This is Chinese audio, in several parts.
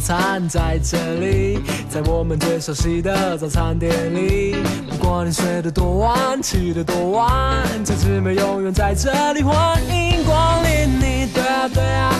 餐在这里，在我们最熟悉的早餐店里。不管你睡得多晚，起得多晚，这姊妹永远在这里，欢迎光临你。对啊，对啊，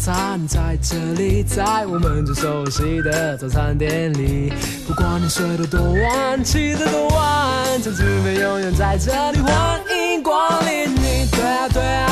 餐在这里，在我们最熟悉的早餐店里。不管你睡得多晚，起得多晚，这姊妹永远在这里，欢迎光临你。对啊，对啊，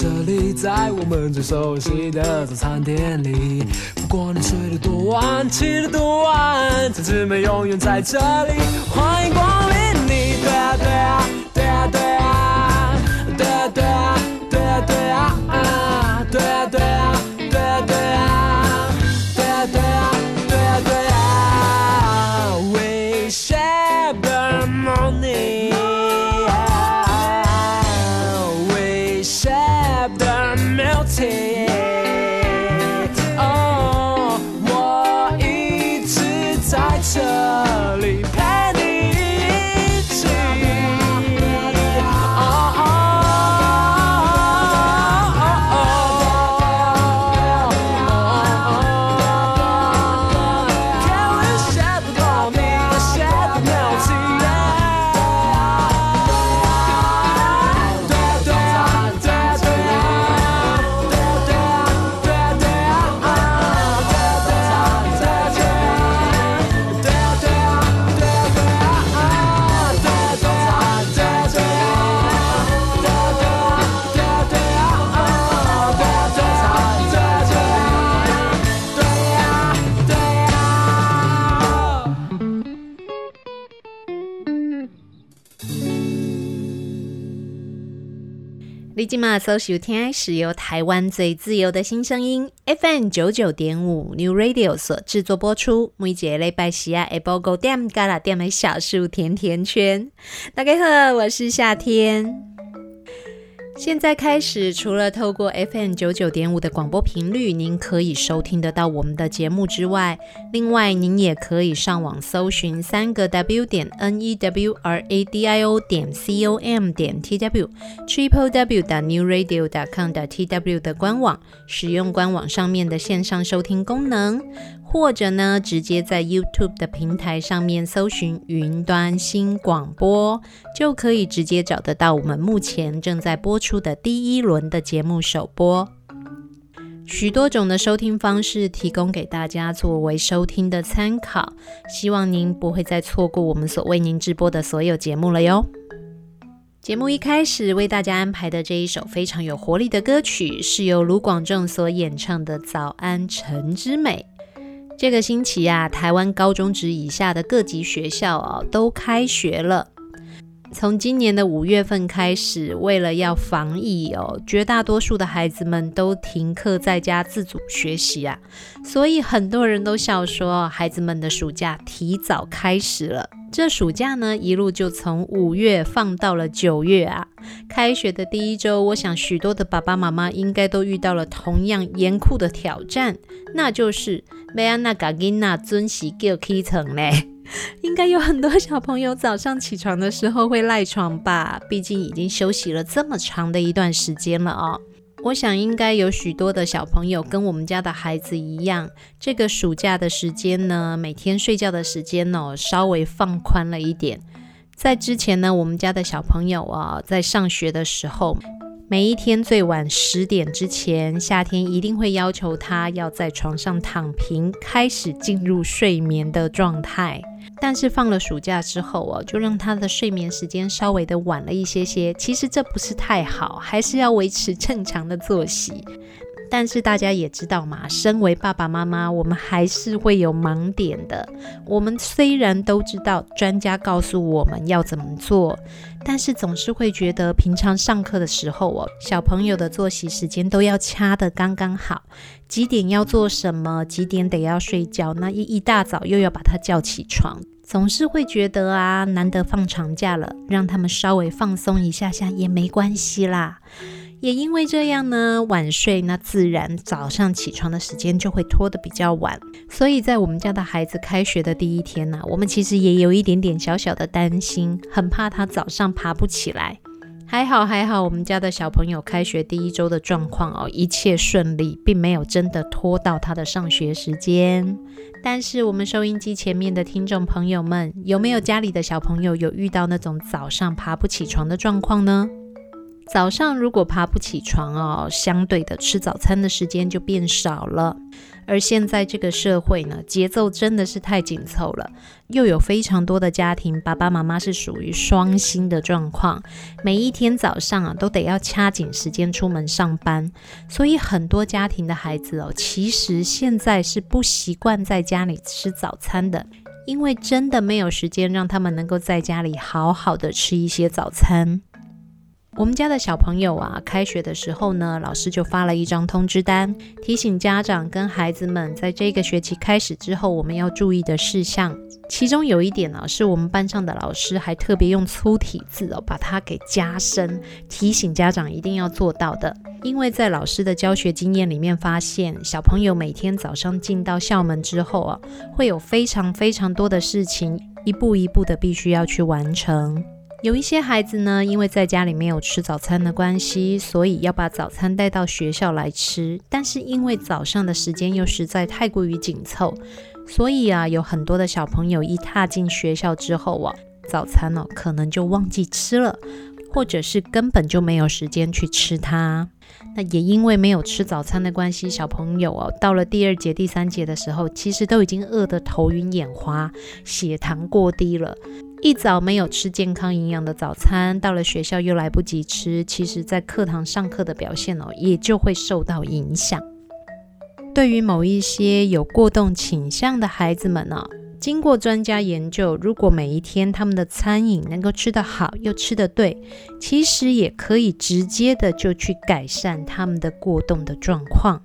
这里，在我们最熟悉的早餐店里。不管你睡得多晚，起得多晚，这姊妹永远在这里，欢迎光临你。对啊，对啊，今嘛搜收听是由台湾最自由的新声音 FM 九九点五 New Radio 所制作播出。每节礼拜四啊，下晡五点到六点的小树甜甜圈。大家好，我是夏天。现在开始，除了透过 FM 九九点五的广播频率，您可以收听得到我们的节目之外，另外您也可以上网搜寻三个 W 点 N E W R A D I O 点 C O M 点 T W，Triple W 点 New Radio 点 com 点 T W 的官网，使用官网上面的线上收听功能。或者呢，直接在 YouTube 的平台上面搜寻“云端新广播”，就可以直接找得到我们目前正在播出的第一轮的节目首播。许多种的收听方式提供给大家作为收听的参考，希望您不会再错过我们所为您直播的所有节目了哟。节目一开始为大家安排的这一首非常有活力的歌曲，是由卢广仲所演唱的《早安晨之美》。这个星期啊，台湾高中职以下的各级学校哦都开学了。从今年的五月份开始，为了要防疫哦，绝大多数的孩子们都停课在家自主学习啊，所以很多人都笑说，孩子们的暑假提早开始了。这暑假呢，一路就从五月放到了九月啊。开学的第一周，我想许多的爸爸妈妈应该都遇到了同样严酷的挑战，那就是要按怎把囡仔准时叫起床嘞。应该有很多小朋友早上起床的时候会赖床吧？毕竟已经休息了这么长的一段时间了哦。我想应该有许多的小朋友跟我们家的孩子一样，这个暑假的时间呢，每天睡觉的时间呢，稍微放宽了一点。在之前呢，我们家的小朋友啊，在上学的时候。每一天最晚十点之前，夏天一定会要求他要在床上躺平，开始进入睡眠的状态。但是放了暑假之后哦，就让他的睡眠时间稍微的晚了一些些。其实这不是太好，还是要维持正常的作息。但是大家也知道嘛，身为爸爸妈妈，我们还是会有盲点的。我们虽然都知道专家告诉我们要怎么做，但是总是会觉得平常上课的时候哦，小朋友的作息时间都要掐得刚刚好，几点要做什么，几点得要睡觉，那一一大早又要把他叫起床，总是会觉得啊，难得放长假了，让他们稍微放松一下下也没关系啦。也因为这样呢，晚睡，那自然早上起床的时间就会拖得比较晚。所以在我们家的孩子开学的第一天呢、我们其实也有一点点小小的担心，很怕他早上爬不起来。还好还好，我们家的小朋友开学第一周的状况哦，一切顺利，并没有真的拖到他的上学时间。但是我们收音机前面的听众朋友们，有没有家里的小朋友有遇到那种早上爬不起床的状况呢？早上如果爬不起床哦，相对的吃早餐的时间就变少了。而现在这个社会呢，节奏真的是太紧凑了，又有非常多的家庭，爸爸妈妈是属于双薪的状况，每一天早上啊都得要掐紧时间出门上班，所以很多家庭的孩子哦，其实现在是不习惯在家里吃早餐的，因为真的没有时间让他们能够在家里好好的吃一些早餐。我们家的小朋友啊，开学的时候呢，老师就发了一张通知单，提醒家长跟孩子们，在这个学期开始之后，我们要注意的事项。其中有一点呢，是我们班上的老师还特别用粗体字哦，把它给加深，提醒家长一定要做到的。因为在老师的教学经验里面发现，小朋友每天早上进到校门之后啊，会有非常非常多的事情，一步一步的必须要去完成。有一些孩子呢，因为在家里没有吃早餐的关系，所以要把早餐带到学校来吃。但是因为早上的时间又实在太过于紧凑，所以啊，有很多的小朋友一踏进学校之后啊，早餐呢，可能就忘记吃了，或者是根本就没有时间去吃它。那也因为没有吃早餐的关系，小朋友哦，到了第二节、第三节的时候，其实都已经饿得头晕眼花，血糖过低了。一早没有吃健康营养的早餐，到了学校又来不及吃，其实在课堂上课的表现哦，也就会受到影响。对于某一些有过动倾向的孩子们呢，经过专家研究，如果每一天他们的餐饮能够吃得好又吃得对，其实也可以直接的就去改善他们的过动的状况。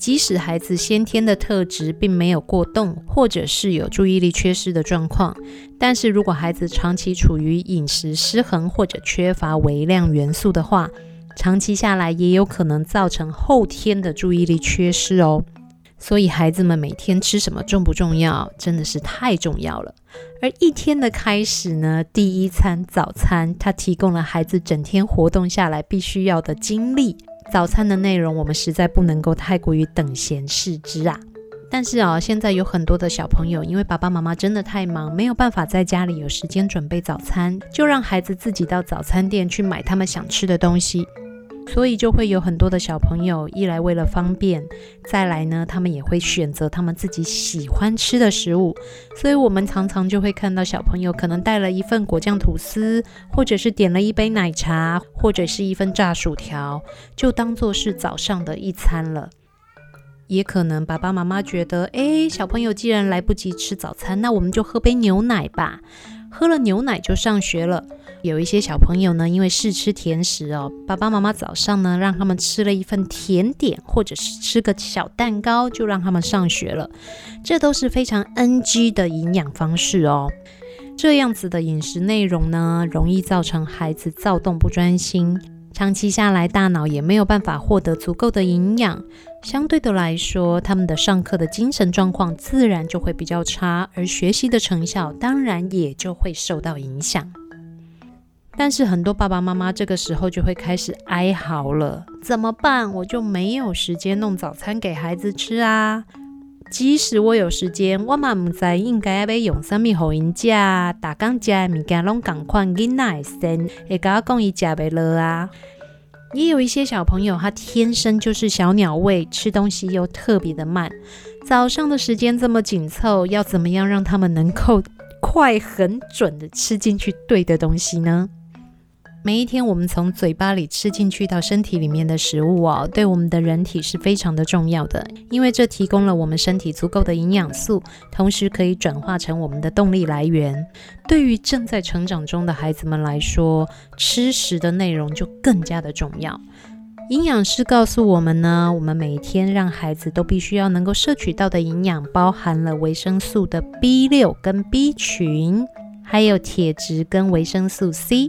即使孩子先天的特质并没有过动，或者是有注意力缺失的状况，但是如果孩子长期处于饮食失衡或者缺乏微量元素的话，长期下来也有可能造成后天的注意力缺失哦。所以孩子们每天吃什么重不重要？真的是太重要了。而一天的开始呢，第一餐早餐，它提供了孩子整天活动下来必须要的精力。早餐的内容，我们实在不能够太过于等闲视之啊。但是啊，现在有很多的小朋友，因为爸爸妈妈真的太忙，没有办法在家里有时间准备早餐，就让孩子自己到早餐店去买他们想吃的东西。所以就会有很多的小朋友，一来为了方便，再来呢，他们也会选择他们自己喜欢吃的食物。所以我们常常就会看到小朋友可能带了一份果酱吐司，或者是点了一杯奶茶，或者是一份炸薯条，就当做是早上的一餐了。也可能爸爸妈妈觉得，诶，小朋友既然来不及吃早餐，那我们就喝杯牛奶吧。喝了牛奶就上学了。有一些小朋友呢，因为试吃甜食哦，爸爸妈妈早上呢让他们吃了一份甜点，或者是吃个小蛋糕，就让他们上学了。这都是非常 NG 的营养方式哦。这样子的饮食内容呢，容易造成孩子躁动不专心。长期下来，大脑也没有办法获得足够的营养，相对的来说，他们的上课的精神状况自然就会比较差，而学习的成效当然也就会受到影响。但是很多爸爸妈妈这个时候就会开始哀嚎了，怎么办？我就没有时间弄早餐给孩子吃啊！即使我有时间，我嘛唔知应该要用什么给因吃，大刚吃的物件拢同款，囡仔会生，会跟我讲伊吃不落啊。也有一些小朋友，他天生就是小鸟胃，吃东西又特别的慢。早上的时间这么紧凑，要怎么样让他们能够快、很准的吃进去对的东西呢？每一天，我们从嘴巴里吃进去到身体里面的食物哦，对我们的人体是非常的重要的，因为这提供了我们身体足够的营养素，同时可以转化成我们的动力来源。对于正在成长中的孩子们来说，吃食的内容就更加的重要。营养师告诉我们呢，我们每天让孩子都必须要能够摄取到的营养，包含了维生素的 B 六跟 B 群，还有铁质跟维生素 C。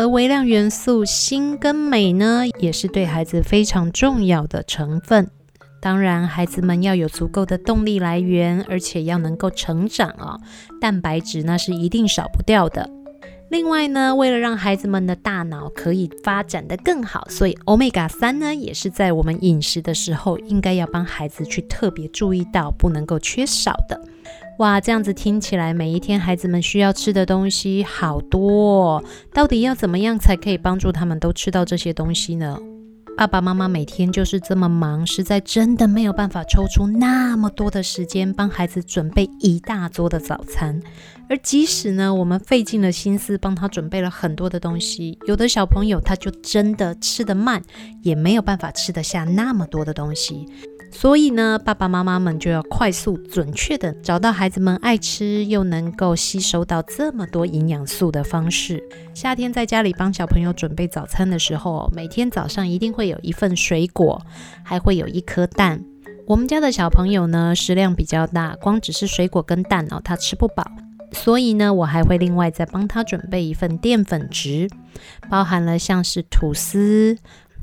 而微量元素锌跟镁呢，也是对孩子非常重要的成分。当然，孩子们要有足够的动力来源，而且要能够成长啊，蛋白质那是一定少不掉的。另外呢，为了让孩子们的大脑可以发展得更好，所以 Omega 三呢，也是在我们饮食的时候应该要帮孩子去特别注意到，不能够缺少的。哇，这样子听起来，每一天孩子们需要吃的东西好多，到底要怎么样才可以帮助他们都吃到这些东西呢？爸爸妈妈每天就是这么忙，实在真的没有办法抽出那么多的时间帮孩子准备一大桌的早餐。而即使呢，我们费尽了心思帮他准备了很多的东西，有的小朋友他就真的吃得慢，也没有办法吃得下那么多的东西。所以呢，爸爸妈妈们就要快速、准确地找到孩子们爱吃又能够吸收到这么多营养素的方式。夏天在家里帮小朋友准备早餐的时候，每天早上一定会有一份水果，还会有一颗蛋。我们家的小朋友呢，食量比较大，光只是水果跟蛋哦，他吃不饱。所以呢，我还会另外再帮他准备一份淀粉质，包含了像是吐司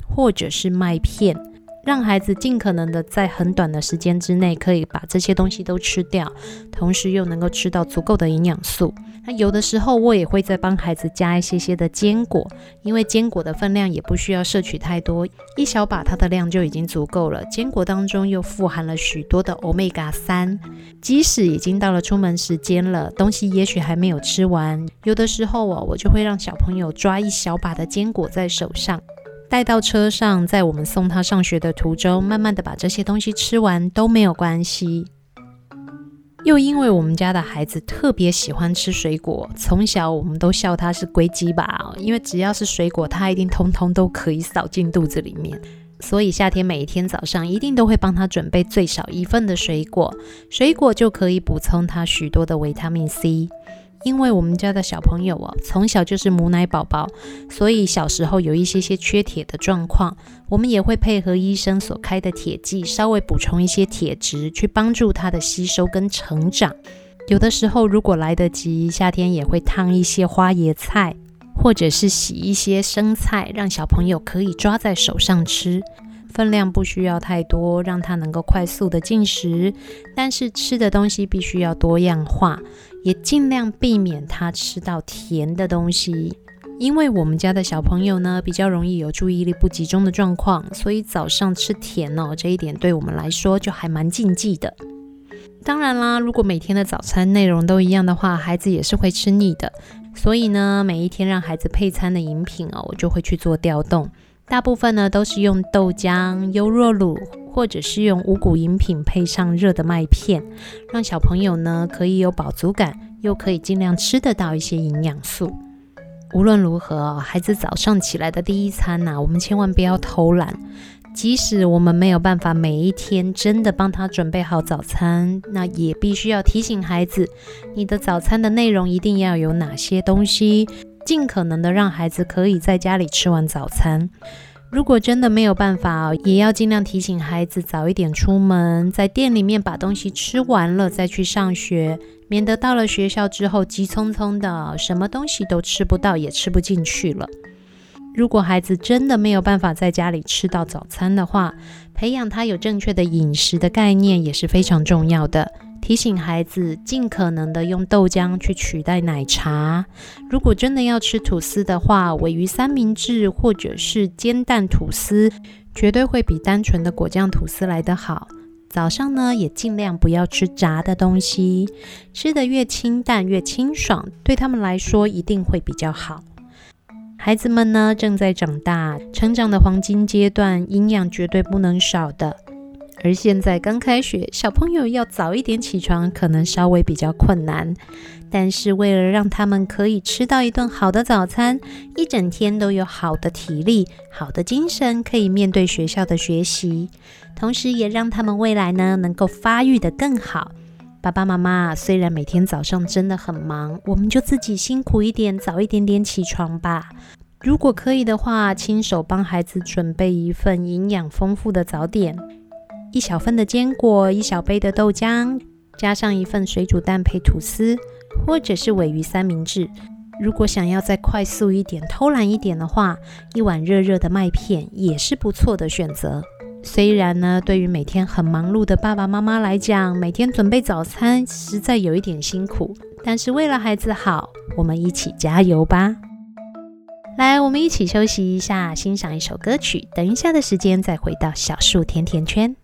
或者是麦片。让孩子尽可能的在很短的时间之内可以把这些东西都吃掉，同时又能够吃到足够的营养素。那有的时候我也会再帮孩子加一些些的坚果，因为坚果的分量也不需要摄取太多，一小把它的量就已经足够了。坚果当中又富含了许多的 Omega 三，即使已经到了出门时间了，东西也许还没有吃完，有的时候哦，我就会让小朋友抓一小把的坚果在手上。带到车上，在我们送他上学的途中，慢慢的把这些东西吃完都没有关系。又因为我们家的孩子特别喜欢吃水果，从小我们都笑他是龟鸡吧，因为只要是水果，他一定通通都可以扫进肚子里面。所以夏天每一天早上一定都会帮他准备最少一份的水果，水果就可以补充他许多的维他命 C。因为我们家的小朋友哦，从小就是母奶宝宝，所以小时候有一些些缺铁的状况，我们也会配合医生所开的铁剂，稍微补充一些铁质，去帮助他的吸收跟成长。有的时候如果来得及，夏天也会烫一些花椰菜，或者是洗一些生菜，让小朋友可以抓在手上吃。分量不需要太多，让他能够快速的进食，但是吃的东西必须要多样化，也尽量避免他吃到甜的东西。因为我们家的小朋友呢，比较容易有注意力不集中的状况，所以早上吃甜哦，这一点对我们来说就还蛮禁忌的。当然啦，如果每天的早餐内容都一样的话，孩子也是会吃腻的。所以呢，每一天让孩子配餐的饮品哦，我就会去做调动。大部分呢都是用豆浆、优酪乳，或者是用五谷饮品配上热的麦片，让小朋友呢可以有饱足感，又可以尽量吃得到一些营养素。无论如何，孩子早上起来的第一餐呐、我们千万不要偷懒。即使我们没有办法每一天真的帮他准备好早餐，那也必须要提醒孩子，你的早餐的内容一定要有哪些东西，尽可能的让孩子可以在家里吃完早餐。如果真的没有办法，也要尽量提醒孩子早一点出门，在店里面把东西吃完了再去上学，免得到了学校之后急匆匆的，什么东西都吃不到，也吃不进去了。如果孩子真的没有办法在家里吃到早餐的话，培养他有正确的饮食的概念也是非常重要的。提醒孩子尽可能的用豆浆去取代奶茶。如果真的要吃吐司的话，鮪鱼三明治或者是煎蛋吐司，绝对会比单纯的果酱吐司来得好。早上呢，也尽量不要吃炸的东西，吃得越清淡越清爽，对他们来说一定会比较好。孩子们呢，正在长大，成长的黄金阶段，营养绝对不能少的。而现在刚开学，小朋友要早一点起床，可能稍微比较困难。但是为了让他们可以吃到一顿好的早餐，一整天都有好的体力、好的精神，可以面对学校的学习，同时也让他们未来呢，能够发育得更好。爸爸妈妈虽然每天早上真的很忙，我们就自己辛苦一点，早一点点起床吧。如果可以的话，亲手帮孩子准备一份营养丰富的早点，一小份的坚果，一小杯的豆浆，加上一份水煮蛋配吐司，或者是尾鱼三明治。如果想要再快速一点、偷懒一点的话，一碗热热的麦片也是不错的选择。虽然呢，对于每天很忙碌的爸爸妈妈来讲，每天准备早餐实在有一点辛苦，但是为了孩子好，我们一起加油吧！来，我们一起休息一下，欣赏一首歌曲，等一下的时间再回到小树甜甜圈。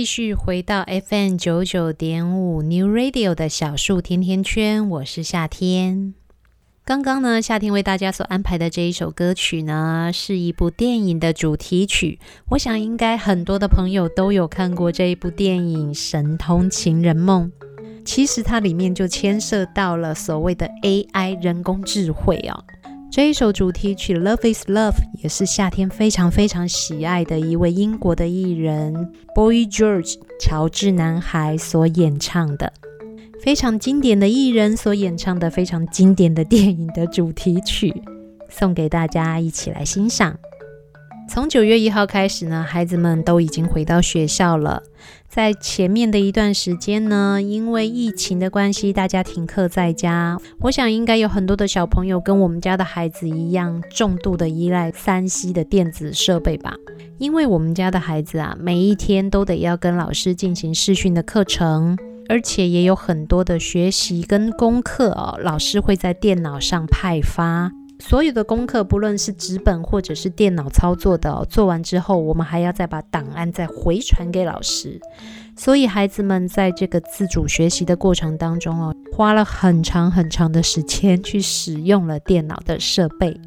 继续回到 FM 九九点五 New Radio 的小树甜甜圈，我是夏天。刚刚呢，夏天为大家所安排的这一首歌曲呢，是一部电影的主题曲。我想应该很多的朋友都有看过这一部电影《神通情人梦》。其实它里面就牵涉到了所谓的 AI 人工智慧哦。这一首主题曲《Love Is Love》也是夏天非常非常喜爱的一位英国的艺人 Boy George 乔治男孩所演唱的，非常经典的艺人所演唱的非常经典的电影的主题曲，送给大家一起来欣赏。从九月一号开始呢，孩子们都已经回到学校了。在前面的一段时间呢，因为疫情的关系，大家停课在家。我想应该有很多的小朋友跟我们家的孩子一样，重度的依赖三 C 的电子设备吧。因为我们家的孩子啊，每一天都得要跟老师进行视讯的课程，而且也有很多的学习跟功课哦，老师会在电脑上派发。所有的功课，不论是纸本或者是电脑操作的，做完之后，我们还要再把档案再回传给老师。所以孩子们在这个自主学习的过程当中哦，花了很长很长的时间去使用了电脑的设备。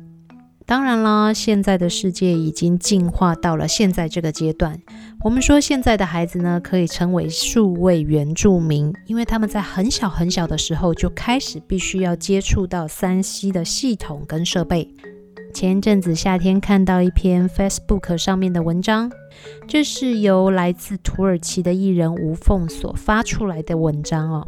当然啦，现在的世界已经进化到了现在这个阶段。我们说现在的孩子呢，可以称为数位原住民，因为他们在很小很小的时候就开始必须要接触到三 C 的系统跟设备。前一阵子夏天看到一篇 Facebook 上面的文章，这是由来自土耳其的艺人吴凤所发出来的文章哦。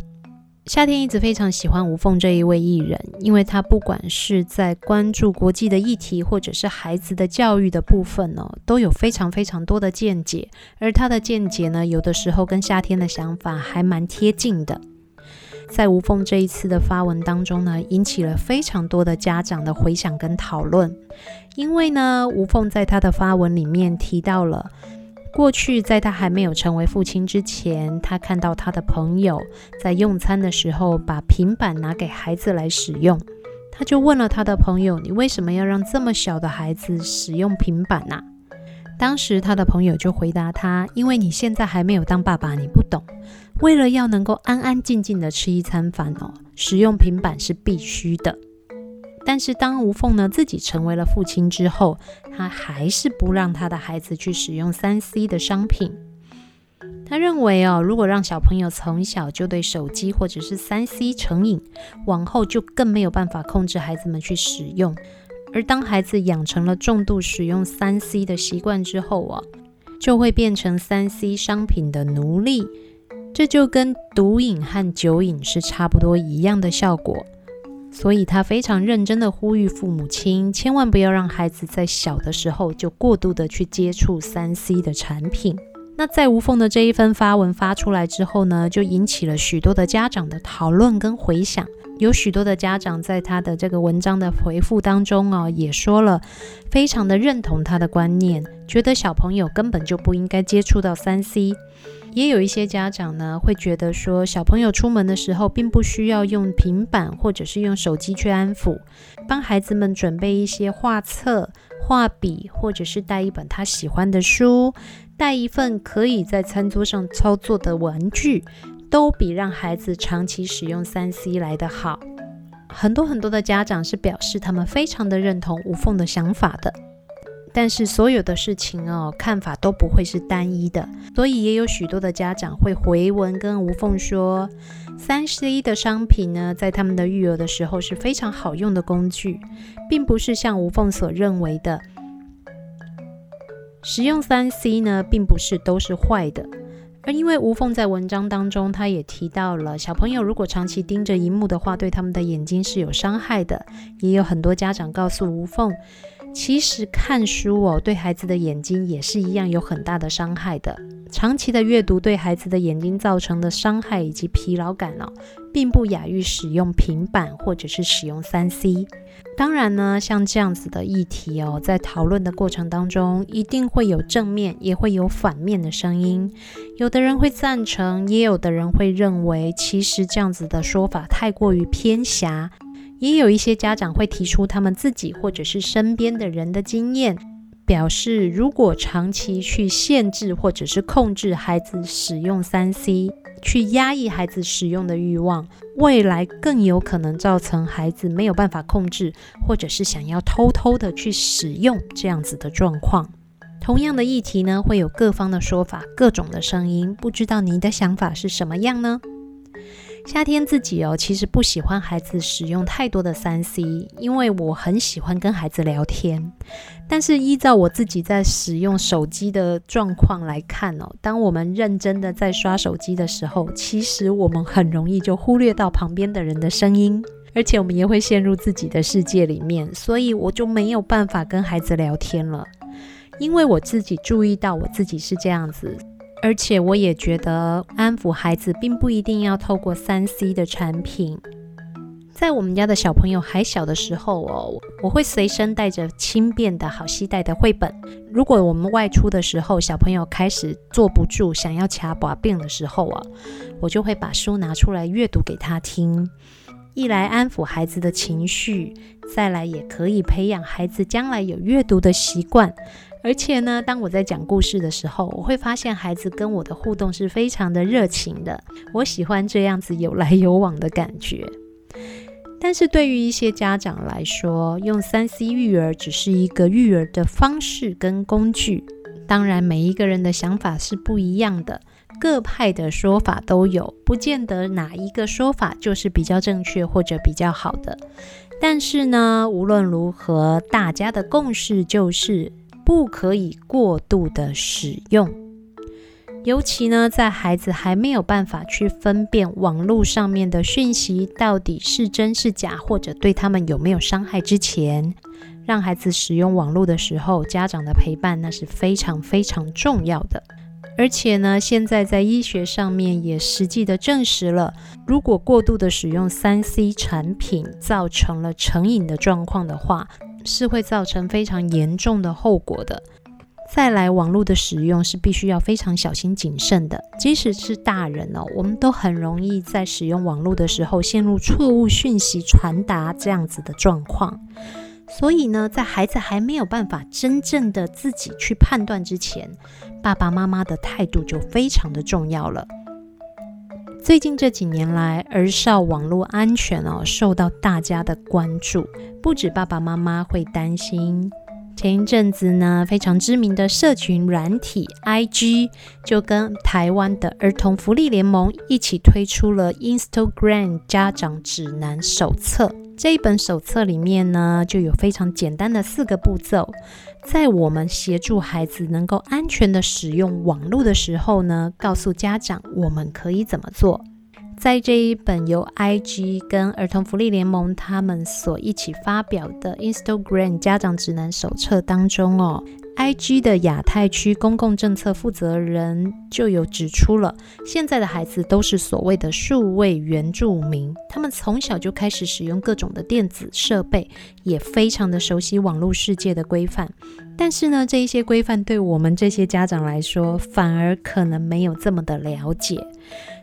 夏天一直非常喜欢吴凤这一位艺人，因为他不管是在关注国际的议题，或者是孩子的教育的部分呢，都有非常非常多的见解。而他的见解呢，有的时候跟夏天的想法还蛮贴近的。在吴凤这一次的发文当中呢，引起了非常多的家长的回响跟讨论，因为呢，吴凤在他的发文里面提到了。过去，在他还没有成为父亲之前，他看到他的朋友在用餐的时候把平板拿给孩子来使用，他就问了他的朋友：“你为什么要让这么小的孩子使用平板呢？”当时他的朋友就回答他：“因为你现在还没有当爸爸，你不懂。为了要能够安安静静的吃一餐饭哦，使用平板是必须的。”但是当吴凤呢自己成为了父亲之后，他还是不让他的孩子去使用三 C 的商品。他认为哦，如果让小朋友从小就对手机或者是三 C 成瘾，往后就更没有办法控制孩子们去使用。而当孩子养成了重度使用三 C 的习惯之后啊，就会变成三 C 商品的奴隶。这就跟毒瘾和酒瘾是差不多一样的效果。所以他非常认真的呼吁父母亲，千万不要让孩子在小的时候就过度的去接触三 C 的产品。那在吴凤的这一份发文发出来之后呢，就引起了许多的家长的讨论跟回响。有许多的家长在他的这个文章的回复当中啊，也说了非常的认同他的观念，觉得小朋友根本就不应该接触到三 C。也有一些家长呢，会觉得说，小朋友出门的时候，并不需要用平板或者是用手机去安抚，帮孩子们准备一些画册、画笔，或者是带一本他喜欢的书，带一份可以在餐桌上操作的玩具，都比让孩子长期使用 3C 来得好。很多很多的家长是表示他们非常的认同无缝的想法的。但是所有的事情哦，看法都不会是单一的，所以也有许多的家长会回文跟吴凤说，3C 的商品呢，在他们的育儿的时候是非常好用的工具，并不是像吴凤所认为的，使用三 C 呢，并不是都是坏的。而因为吴凤在文章当中，他也提到了小朋友如果长期盯着荧幕的话，对他们的眼睛是有伤害的。也有很多家长告诉吴凤，其实看书哦，对孩子的眼睛也是一样有很大的伤害的。长期的阅读对孩子的眼睛造成的伤害以及疲劳感哦，并不亚于使用平板或者是使用三 C。当然呢，像这样子的议题哦，在讨论的过程当中，一定会有正面，也会有反面的声音。有的人会赞成，也有的人会认为，其实这样子的说法太过于偏狭。也有一些家长会提出他们自己或者是身边的人的经验。表示，如果长期去限制或者是控制孩子使用三 C，去压抑孩子使用的欲望，未来更有可能造成孩子没有办法控制，或者是想要偷偷的去使用这样子的状况。同样的议题呢，会有各方的说法，各种的声音，不知道你的想法是什么样呢？夏天自己哦，其实不喜欢孩子使用太多的三 C，因为我很喜欢跟孩子聊天。但是依照我自己在使用手机的状况来看哦，当我们认真的在刷手机的时候，其实我们很容易就忽略到旁边的人的声音，而且我们也会陷入自己的世界里面，所以我就没有办法跟孩子聊天了。因为我自己注意到我自己是这样子。而且我也觉得安抚孩子并不一定要透过三 C 的产品。在我们家的小朋友还小的时候哦，我会随身带着轻便的好携带的绘本。如果我们外出的时候，小朋友开始坐不住，想要掐把柄的时候啊，我就会把书拿出来阅读给他听。一来安抚孩子的情绪，再来也可以培养孩子将来有阅读的习惯。而且呢，当我在讲故事的时候，我会发现孩子跟我的互动是非常的热情的。我喜欢这样子有来有往的感觉。但是对于一些家长来说，用三 C 育儿只是一个育儿的方式跟工具。当然，每一个人的想法是不一样的，各派的说法都有，不见得哪一个说法就是比较正确或者比较好的。但是呢，无论如何，大家的共识就是。不可以过度的使用，尤其呢，在孩子还没有办法去分辨网络上面的讯息到底是真是假，或者对他们有没有伤害之前，让孩子使用网络的时候，家长的陪伴那是非常非常重要的。而且呢，现在在医学上面也实际的证实了，如果过度的使用三 C 产品，造成了成瘾的状况的话，是会造成非常严重的后果的。再来，网络的使用是必须要非常小心谨慎的。即使是大人哦，我们都很容易在使用网络的时候陷入错误讯息传达这样子的状况。所以呢，在孩子还没有办法真正的自己去判断之前，爸爸妈妈的态度就非常的重要了。最近这几年来，儿少网络安全哦受到大家的关注，不止爸爸妈妈会担心。前一阵子呢，非常知名的社群软体 IG 就跟台湾的儿童福利联盟一起推出了 Instagram 家长指南手册。这一本手册里面呢，就有非常简单的四个步骤，在我们协助孩子能够安全的使用网络的时候呢，告诉家长我们可以怎么做。在这一本由 IG 跟儿童福利联盟他们所一起发表的 Instagram 家长指南手册当中哦。IG 的亚太区公共政策负责人就有指出了，现在的孩子都是所谓的数位原住民，他们从小就开始使用各种的电子设备，也非常的熟悉网络世界的规范。但是呢，这一些规范对我们这些家长来说，反而可能没有这么的了解，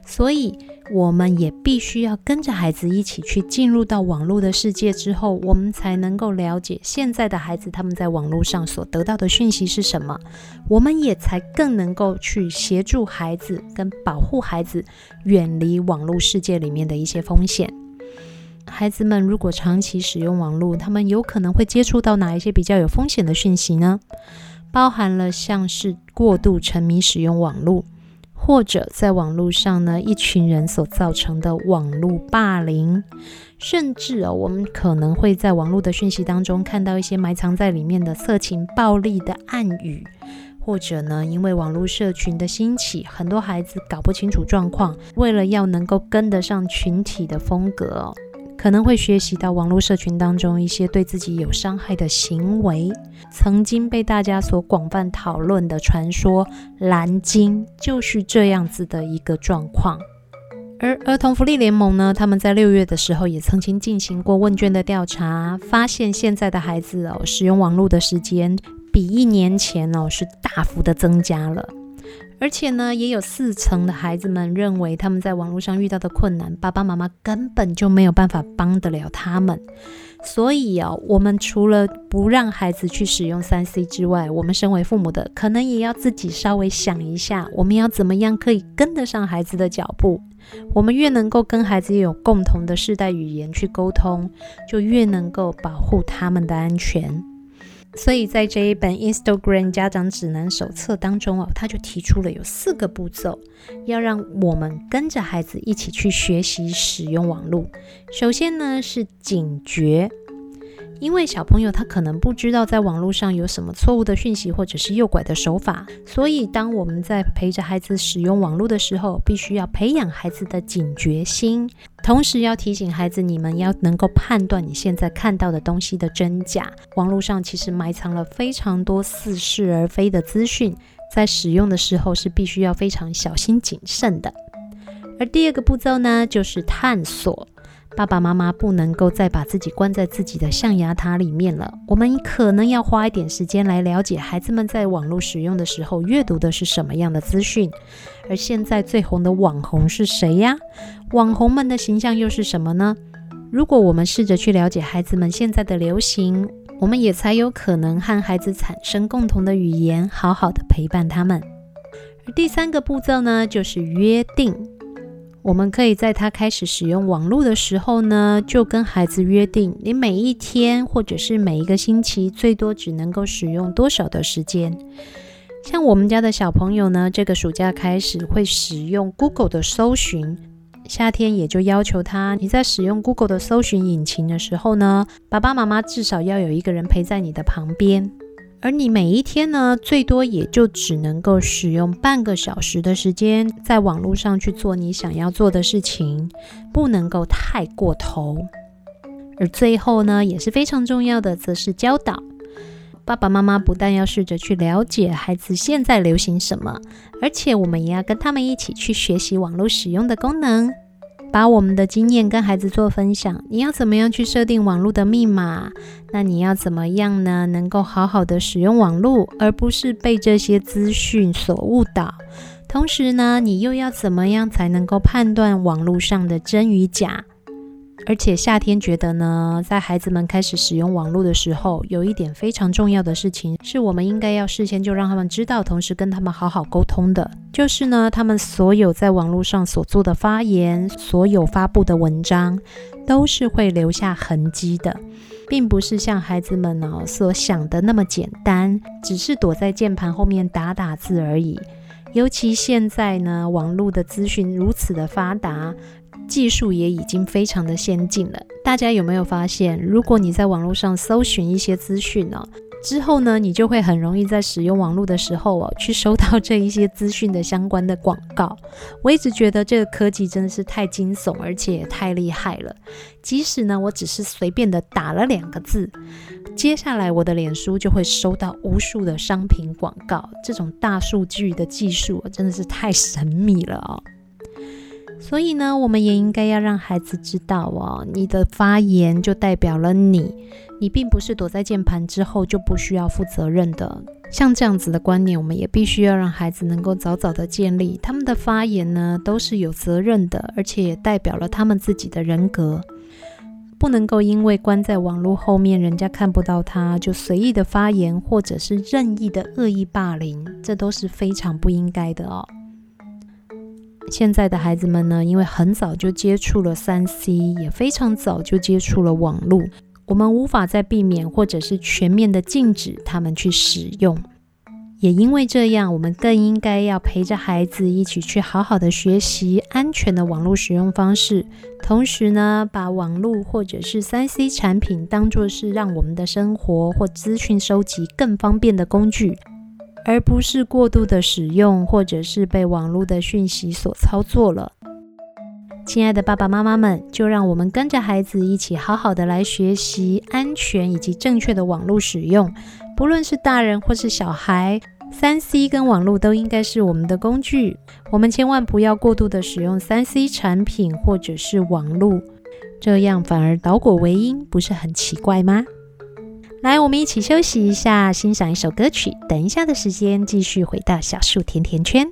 所以。我们也必须要跟着孩子一起去进入到网络的世界之后，我们才能够了解现在的孩子他们在网络上所得到的讯息是什么，我们也才更能够去协助孩子跟保护孩子远离网络世界里面的一些风险。孩子们如果长期使用网络，他们有可能会接触到哪一些比较有风险的讯息呢？包含了像是过度沉迷使用网络。或者在网络上呢，一群人所造成的网络霸凌，甚至哦，我们可能会在网络的讯息当中看到一些埋藏在里面的色情、暴力的暗语，或者呢，因为网络社群的兴起，很多孩子搞不清楚状况，为了要能够跟得上群体的风格，可能会学习到网络社群当中一些对自己有伤害的行为。曾经被大家所广泛讨论的传说“蓝鲸”就是这样子的一个状况。而儿童福利联盟呢，他们在六月的时候也曾经进行过问卷的调查，发现现在的孩子哦，使用网络的时间。比一年前哦，是大幅的增加了，而且呢，也有四成的孩子们认为他们在网络上遇到的困难，爸爸妈妈根本就没有办法帮得了他们。所以哦，我们除了不让孩子去使用三 C 之外，我们身为父母的，可能也要自己稍微想一下，我们要怎么样可以跟得上孩子的脚步。我们越能够跟孩子有共同的世代语言去沟通，就越能够保护他们的安全。所以在这一本 Instagram 家长指南手册当中哦，他就提出了有四个步骤，要让我们跟着孩子一起去学习使用网络。首先呢是警觉。因为小朋友他可能不知道在网络上有什么错误的讯息或者是诱拐的手法，所以当我们在陪着孩子使用网络的时候，必须要培养孩子的警觉心，同时要提醒孩子，你们要能够判断你现在看到的东西的真假。网络上其实埋藏了非常多似是而非的资讯，在使用的时候是必须要非常小心谨慎的。而第二个步骤呢，就是探索。爸爸妈妈不能够再把自己关在自己的象牙塔里面了。我们可能要花一点时间来了解孩子们在网络使用的时候阅读的是什么样的资讯。而现在最红的网红是谁呀？网红们的形象又是什么呢？如果我们试着去了解孩子们现在的流行，我们也才有可能和孩子产生共同的语言，好好的陪伴他们。而第三个步骤呢，就是约定。我们可以在他开始使用网络的时候呢，就跟孩子约定，你每一天或者是每一个星期，最多只能够使用多少的时间。像我们家的小朋友呢，这个暑假开始会使用 Google 的搜寻，夏天也就要求他，你在使用 Google 的搜寻引擎的时候呢，爸爸妈妈至少要有一个人陪在你的旁边。而你每一天呢，最多也就只能够使用半个小时的时间，在网络上去做你想要做的事情，不能够太过头。而最后呢，也是非常重要的，则是教导爸爸妈妈，不但要试着去了解孩子现在流行什么，而且我们也要跟他们一起去学习网络使用的功能。把我们的经验跟孩子做分享，你要怎么样去设定网络的密码？那你要怎么样呢？能够好好的使用网络，而不是被这些资讯所误导。同时呢，你又要怎么样才能够判断网络上的真与假？而且夏天觉得呢，在孩子们开始使用网络的时候，有一点非常重要的事情，是我们应该要事先就让他们知道，同时跟他们好好沟通的，就是呢，他们所有在网络上所做的发言，所有发布的文章，都是会留下痕迹的，并不是像孩子们呢所想的那么简单，只是躲在键盘后面打打字而已。尤其现在呢，网络的资讯如此的发达。技术也已经非常的先进了，大家有没有发现，如果你在网络上搜寻一些资讯呢，之后呢，你就会很容易在使用网络的时候哦，去收到这一些资讯的相关的广告。我一直觉得这个科技真的是太惊悚，而且也太厉害了。即使呢，我只是随便的打了两个字，接下来我的脸书就会收到无数的商品广告。这种大数据的技术真的是太神秘了哦。所以呢，我们也应该要让孩子知道哦，你的发言就代表了你，你并不是躲在键盘之后就不需要负责任的。像这样子的观念，我们也必须要让孩子能够早早的建立，他们的发言呢都是有责任的，而且也代表了他们自己的人格，不能够因为关在网络后面，人家看不到他，就随意的发言，或者是任意的恶意霸凌，这都是非常不应该的哦。现在的孩子们呢，因为很早就接触了 3C，也非常早就接触了网络，我们无法再避免或者是全面的禁止他们去使用。也因为这样，我们更应该要陪着孩子一起去好好的学习安全的网络使用方式，同时呢，把网络或者是 3C 产品当作是让我们的生活或资讯收集更方便的工具。而不是过度的使用，或者是被网络的讯息所操作了。亲爱的爸爸妈妈们，就让我们跟着孩子一起好好的来学习安全以及正确的网络使用。不论是大人或是小孩三 C 跟网络都应该是我们的工具。我们千万不要过度的使用三 C 产品或者是网络，这样反而倒果为因，不是很奇怪吗？来，我们一起休息一下，欣赏一首歌曲。等一下的时间，继续回到小树甜甜圈。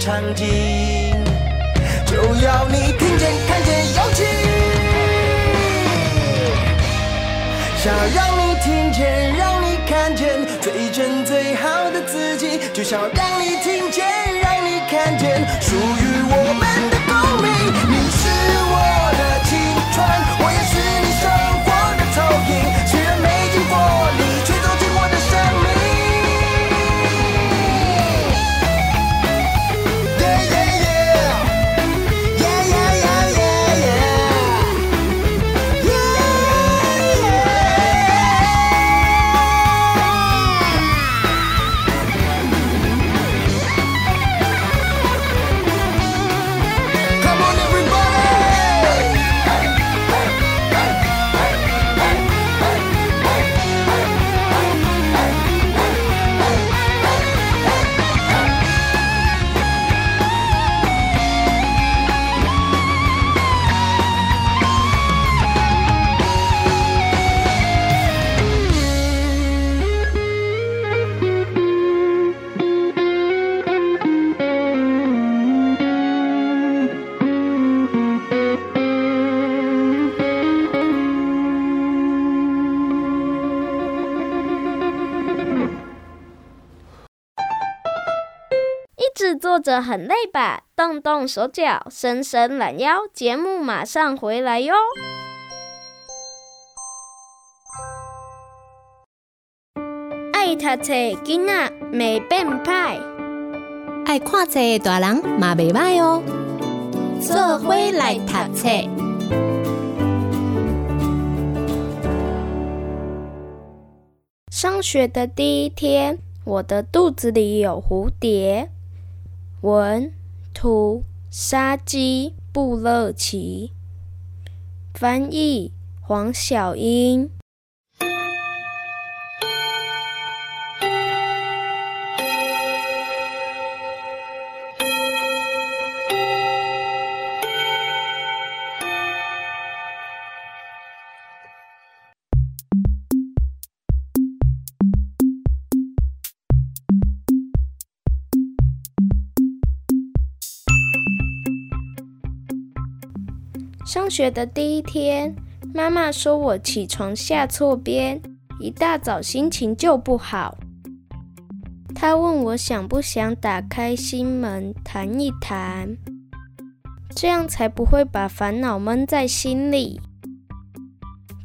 场景，就要你听见、看见、有请。想要让你听见，让你看见最真最好的自己，就想要让你听见，让你看见属于我们的着很累吧？动动手脚，伸伸懒腰，节目马上回来哟！爱读册，囡仔袂变歹；爱看册的大人嘛袂歹哦。做伙来读册。上学的第一天，我的肚子里有蝴蝶。文图沙基布勒奇，翻译黄晓英。上学的第一天，妈妈说我起床下错边，一大早心情就不好。她问我想不想打开心门谈一谈，这样才不会把烦恼闷在心里。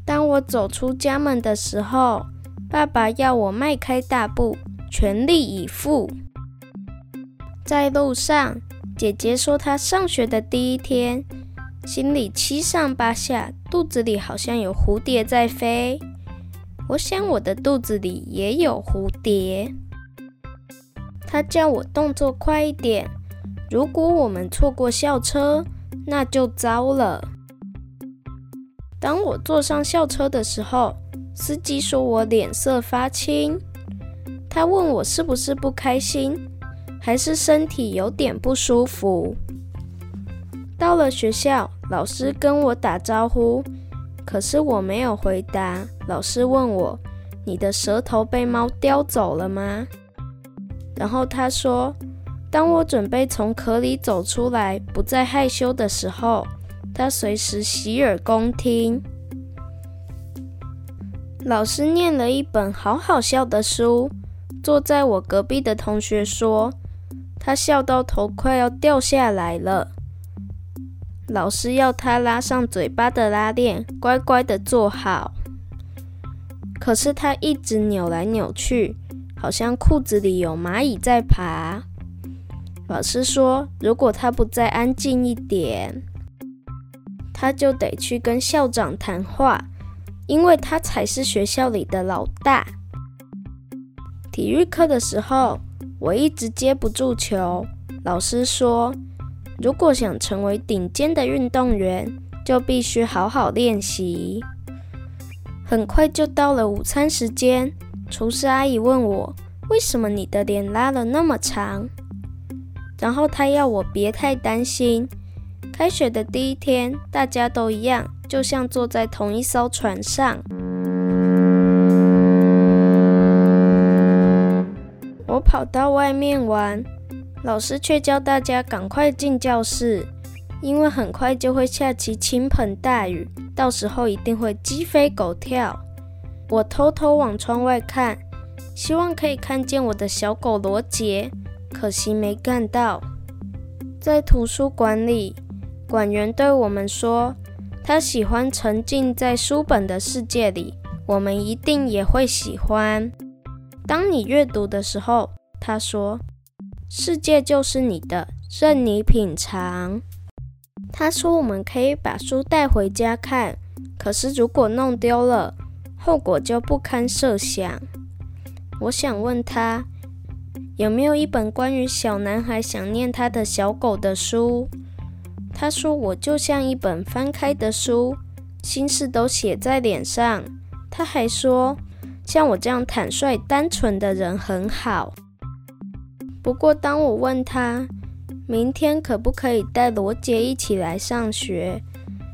当我走出家门的时候，爸爸要我迈开大步，全力以赴。在路上，姐姐说她上学的第一天。心里七上八下，肚子里好像有蝴蝶在飞。我想我的肚子里也有蝴蝶。他叫我动作快一点，如果我们错过校车，那就糟了。当我坐上校车的时候，司机说我脸色发青。他问我是不是不开心，还是身体有点不舒服。到了学校。老师跟我打招呼，可是我没有回答。老师问我：“你的舌头被猫叼走了吗？”然后他说：“当我准备从壳里走出来，不再害羞的时候，他随时洗耳恭听。”老师念了一本好好笑的书，坐在我隔壁的同学说：“他笑到头快要掉下来了。”老师要他拉上嘴巴的拉链，乖乖的坐好。可是他一直扭来扭去，好像裤子里有蚂蚁在爬。老师说，如果他不再安静一点，他就得去跟校长谈话，因为他才是学校里的老大。体育课的时候，我一直接不住球。老师说，如果想成为顶尖的运动员，就必须好好练习。很快就到了午餐时间，厨师阿姨问我：“为什么你的脸拉了那么长？”然后她要我别太担心。开学的第一天，大家都一样，就像坐在同一艘船上。我跑到外面玩。老师却叫大家赶快进教室，因为很快就会下起倾盆大雨，到时候一定会鸡飞狗跳。我偷偷往窗外看，希望可以看见我的小狗罗杰，可惜没看到。在图书馆里，馆员对我们说，他喜欢沉浸在书本的世界里，我们一定也会喜欢。当你阅读的时候，他说。世界就是你的，任你品尝。他说：“我们可以把书带回家看，可是如果弄丢了，后果就不堪设想。”我想问他，有没有一本关于小男孩想念他的小狗的书？他说：“我就像一本翻开的书，心事都写在脸上。”他还说：“像我这样坦率单纯的人很好。”不过，当我问他明天可不可以带罗杰一起来上学，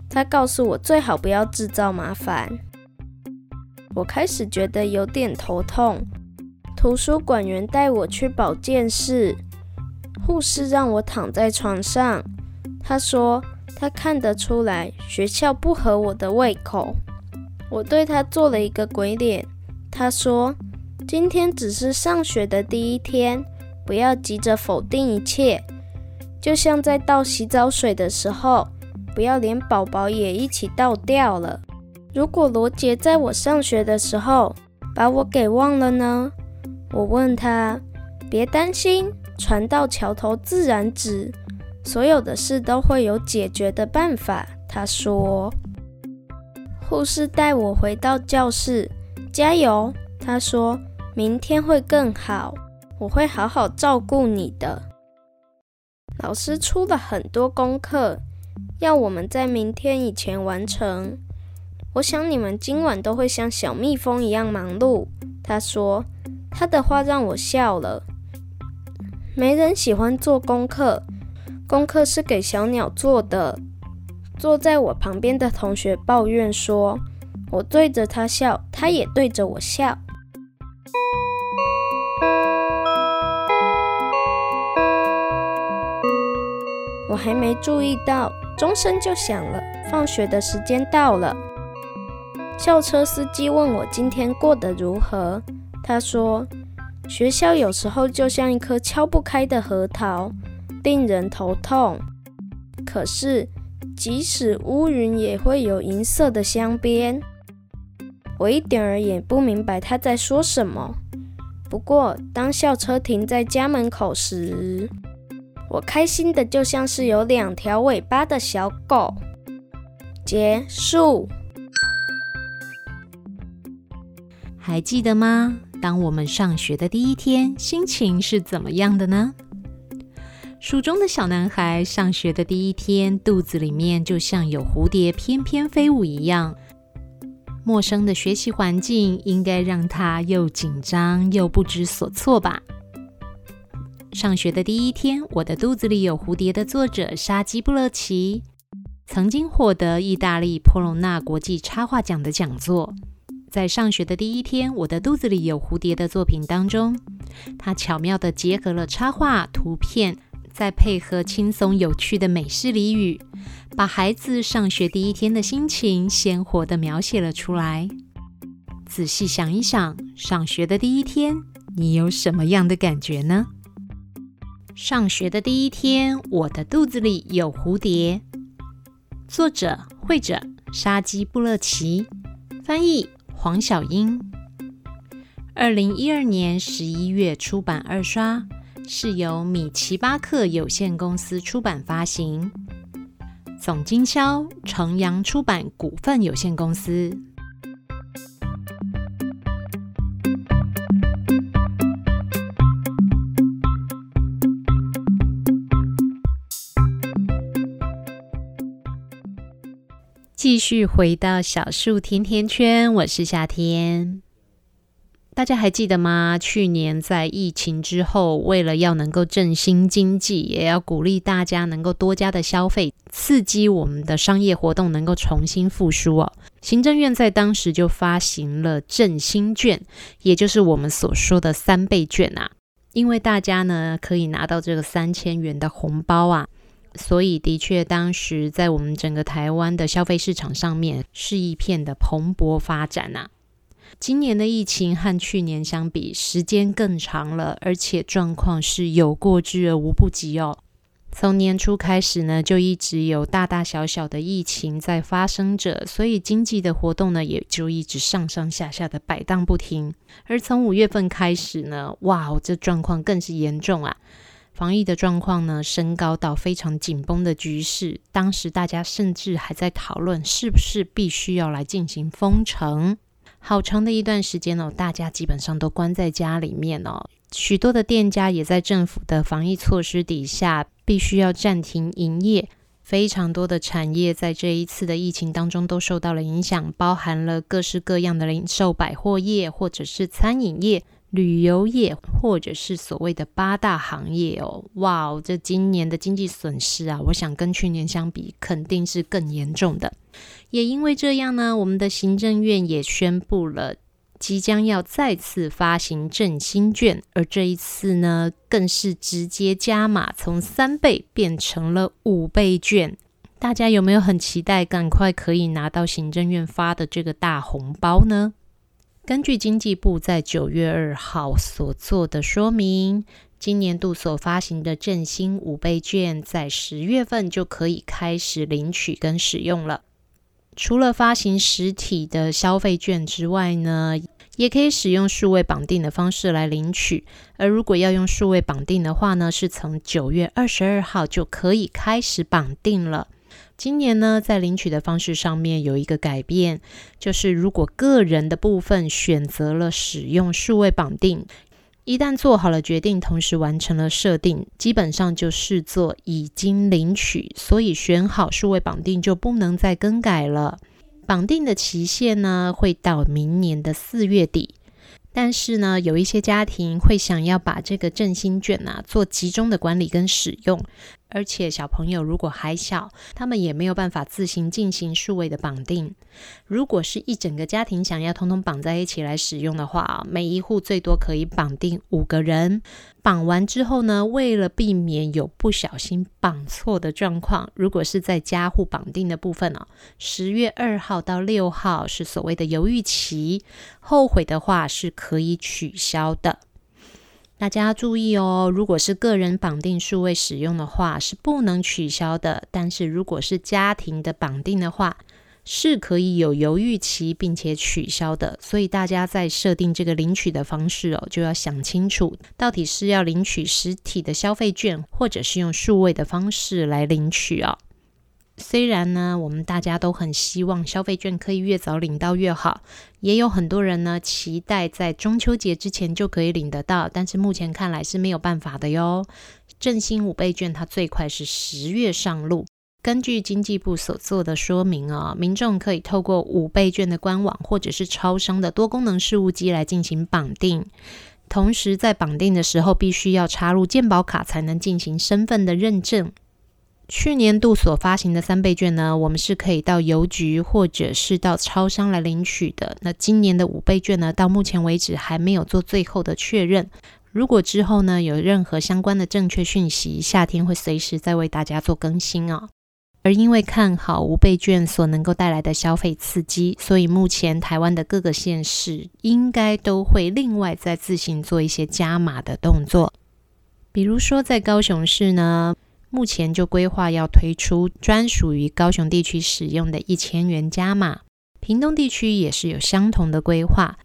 他告诉我最好不要制造麻烦。我开始觉得有点头痛。图书馆员带我去保健室，护士让我躺在床上。他说他看得出来学校不合我的胃口。我对他做了一个鬼脸。他说今天只是上学的第一天。不要急着否定一切，就像在倒洗澡水的时候，不要连宝宝也一起倒掉了。如果罗杰在我上学的时候把我给忘了呢？我问他，别担心，船到桥头自然直，所有的事都会有解决的办法。他说。护士带我回到教室，加油！他说明天会更好，我会好好照顾你的。老师出了很多功课，要我们在明天以前完成。我想你们今晚都会像小蜜蜂一样忙碌。他说，他的话让我笑了。没人喜欢做功课，功课是给小鸟做的。坐在我旁边的同学抱怨说：“我对着他笑，他也对着我笑。”我还没注意到，钟声就响了，放学的时间到了。校车司机问我今天过得如何，他说：“学校有时候就像一颗敲不开的核桃，令人头痛。可是……”即使乌云也会有银色的镶边，我一点儿也不明白他在说什么。不过，当校车停在家门口时，我开心的就像是有两条尾巴的小狗。结束。还记得吗？当我们上学的第一天，心情是怎么样的呢？书中的小男孩上学的第一天，肚子里面就像有蝴蝶翩翩飞舞一样。陌生的学习环境应该让他又紧张又不知所措吧？上学的第一天，我的肚子里有蝴蝶的作者沙基布勒奇，曾经获得意大利波隆纳国际插画奖的讲座。在上学的第一天，我的肚子里有蝴蝶的作品当中，他巧妙地结合了插画图片。再配合轻松有趣的美式俚语，把孩子上学第一天的心情鲜活地描写了出来。仔细想一想，上学的第一天，你有什么样的感觉呢？上学的第一天，我的肚子里有蝴蝶。作者、绘者：沙基布勒奇，翻译：黄小英。二零一二年十一月出版二刷。是由米奇巴克有限公司出版发行，总经销城阳出版股份有限公司。继续回到小树甜甜圈，我是夏天。大家还记得吗？去年在疫情之后，为了要能够振兴经济，也要鼓励大家能够多加的消费，刺激我们的商业活动能够重新复苏哦。行政院在当时就发行了振兴券，也就是我们所说的三倍券啊。因为大家呢可以拿到这个三千元的红包啊，所以的确当时在我们整个台湾的消费市场上面是一片的蓬勃发展啊。今年的疫情和去年相比，时间更长了，而且状况是有过之而无不及哦。从年初开始呢，就一直有大大小小的疫情在发生着，所以经济的活动呢，也就一直上上下下的摆荡不停。而从五月份开始呢，哇，这状况更是严重啊！防疫的状况呢，升高到非常紧绷的局势。当时大家甚至还在讨论，是不是必须要来进行封城。好长的一段时间哦，大家基本上都关在家里面哦。许多的店家也在政府的防疫措施底下，必须要暂停营业。非常多的产业在这一次的疫情当中都受到了影响，包含了各式各样的零售百货业，或者是餐饮业。旅游业，或者是所谓的八大行业哦，哇哦，这今年的经济损失啊，我想跟去年相比，肯定是更严重的。也因为这样呢，我们的行政院也宣布了，即将要再次发行振兴券，而这一次呢，更是直接加码，从三倍变成了五倍券。大家有没有很期待，赶快可以拿到行政院发的这个大红包呢？根据经济部在九月二号所做的说明，今年度所发行的振兴五倍券，在十月份就可以开始领取跟使用了。除了发行实体的消费券之外呢，也可以使用数位绑定的方式来领取。而如果要用数位绑定的话呢，是从九月二十二号就可以开始绑定了。今年呢，在领取的方式上面有一个改变，就是如果个人的部分选择了使用数位绑定，一旦做好了决定，同时完成了设定，基本上就视作已经领取，所以选好数位绑定就不能再更改了。绑定的期限呢，会到明年的四月底。但是呢，有一些家庭会想要把这个振兴券啊做集中的管理跟使用，而且小朋友如果还小，他们也没有办法自行进行数位的绑定。如果是一整个家庭想要通通绑在一起来使用的话，每一户最多可以绑定五个人。绑完之后呢，为了避免有不小心绑错的状况，如果是在家户绑定的部分哦，十月二号到六号是所谓的犹豫期，后悔的话是可以取消的。大家注意哦，如果是个人绑定数位使用的话，是不能取消的。但是如果是家庭的绑定的话，是可以有犹豫期，并且取消的，所以大家在设定这个领取的方式哦，就要想清楚，到底是要领取实体的消费券，或者是用数位的方式来领取哦。虽然呢，我们大家都很希望消费券可以越早领到越好，也有很多人呢期待在中秋节之前就可以领得到，但是目前看来是没有办法的哟。振兴五倍券它最快是十月上路。根据经济部所做的说明啊，民众可以透过五倍券的官网或者是超商的多功能事务机来进行绑定。同时，在绑定的时候，必须要插入健保卡才能进行身份的认证。去年度所发行的三倍券呢，我们是可以到邮局或者是到超商来领取的。那今年的五倍券呢，到目前为止还没有做最后的确认。如果之后呢，有任何相关的正确讯息，夏天会随时再为大家做更新哦。而因为看好五倍券所能够带来的消费刺激，所以目前台湾的各个县市应该都会另外再自行做一些加码的动作。比如说在高雄市呢，目前就规划要推出专属于高雄地区使用的一千元加码，屏东地区也是有相同的规划。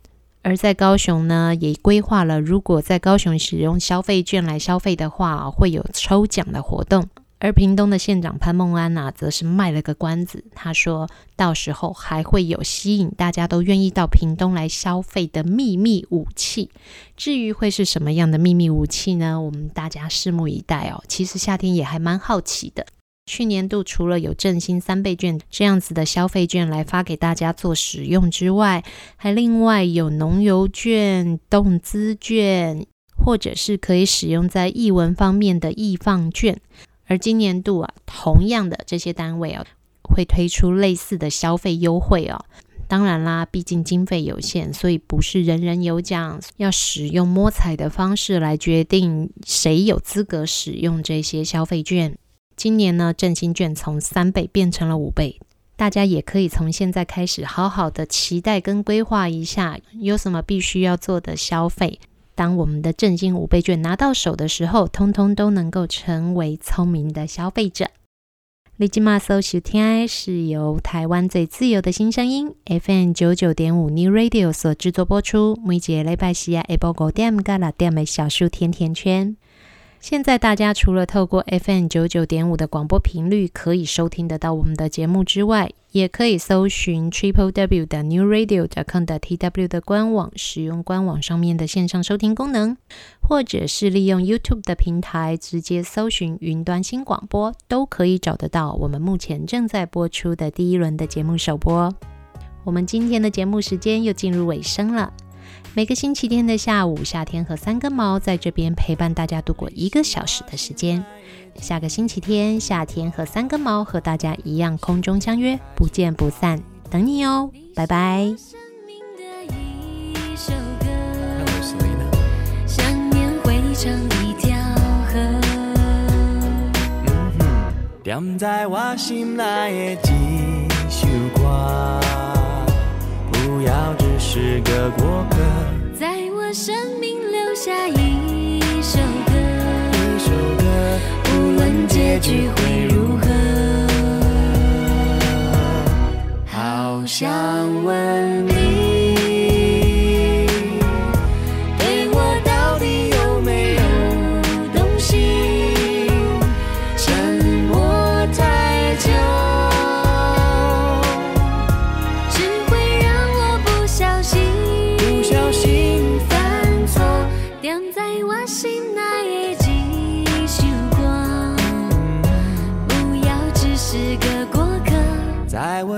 而在高雄呢，也规划了如果在高雄使用消费券来消费的话，会有抽奖的活动。而屏东的县长潘孟安呐，则是卖了个关子，他说到时候还会有吸引大家都愿意到屏东来消费的秘密武器。至于会是什么样的秘密武器呢？我们大家拭目以待哦。其实夏天也还蛮好奇的。去年度除了有振兴三倍券这样子的消费券来发给大家做使用之外，还另外有农游券、动资券，或者是可以使用在译文方面的艺 FUN 券。而今年度啊，同样的这些单位啊，会推出类似的消费优惠哦。当然啦，毕竟经费有限，所以不是人人有奖，要使用摸彩的方式来决定谁有资格使用这些消费券。今年呢，振兴券从三倍变成了五倍，大家也可以从现在开始好好的期待跟规划一下，有什么必须要做的消费。当我们的振兴五倍券拿到手的时候，通通都能够成为聪明的消费者。你今嘛搜寻天爱是由台湾最自由的新声音 FM 九九点五 New Radio 所制作播出。每节礼拜四下午五点到六点的小树甜甜圈。现在大家除了透过 FM 九九点五的广播频率可以收听得到我们的节目之外，也可以搜寻 Triple W 的 New Radio dot com 的 TW 的官网，使用官网上面的线上收听功能，或者是利用 YouTube 的平台直接搜寻云端新广播，都可以找得到我们目前正在播出的第一轮的节目首播。我们今天的节目时间又进入尾声了。每个星期天的下午，夏天和三根毛在这边陪伴大家度过一个小时的时间。下个星期天，夏天和三根毛和大家一样空中相约，不见不散，等你哦，拜拜。不要只是个过客，在我生命留下一首歌，一首歌，无论结局会如何，好想问。你，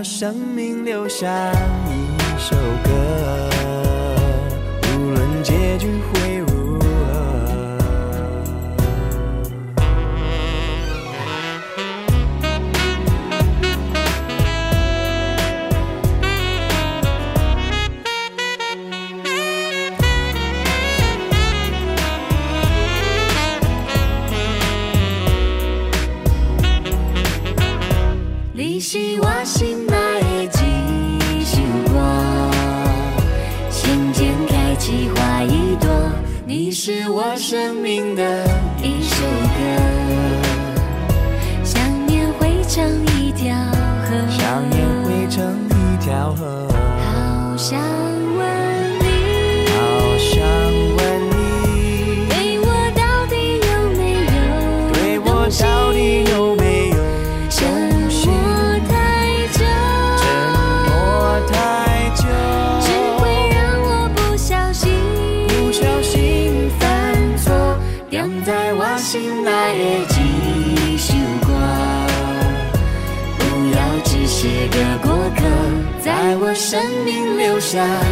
生命留下一首歌无论结局会 shine.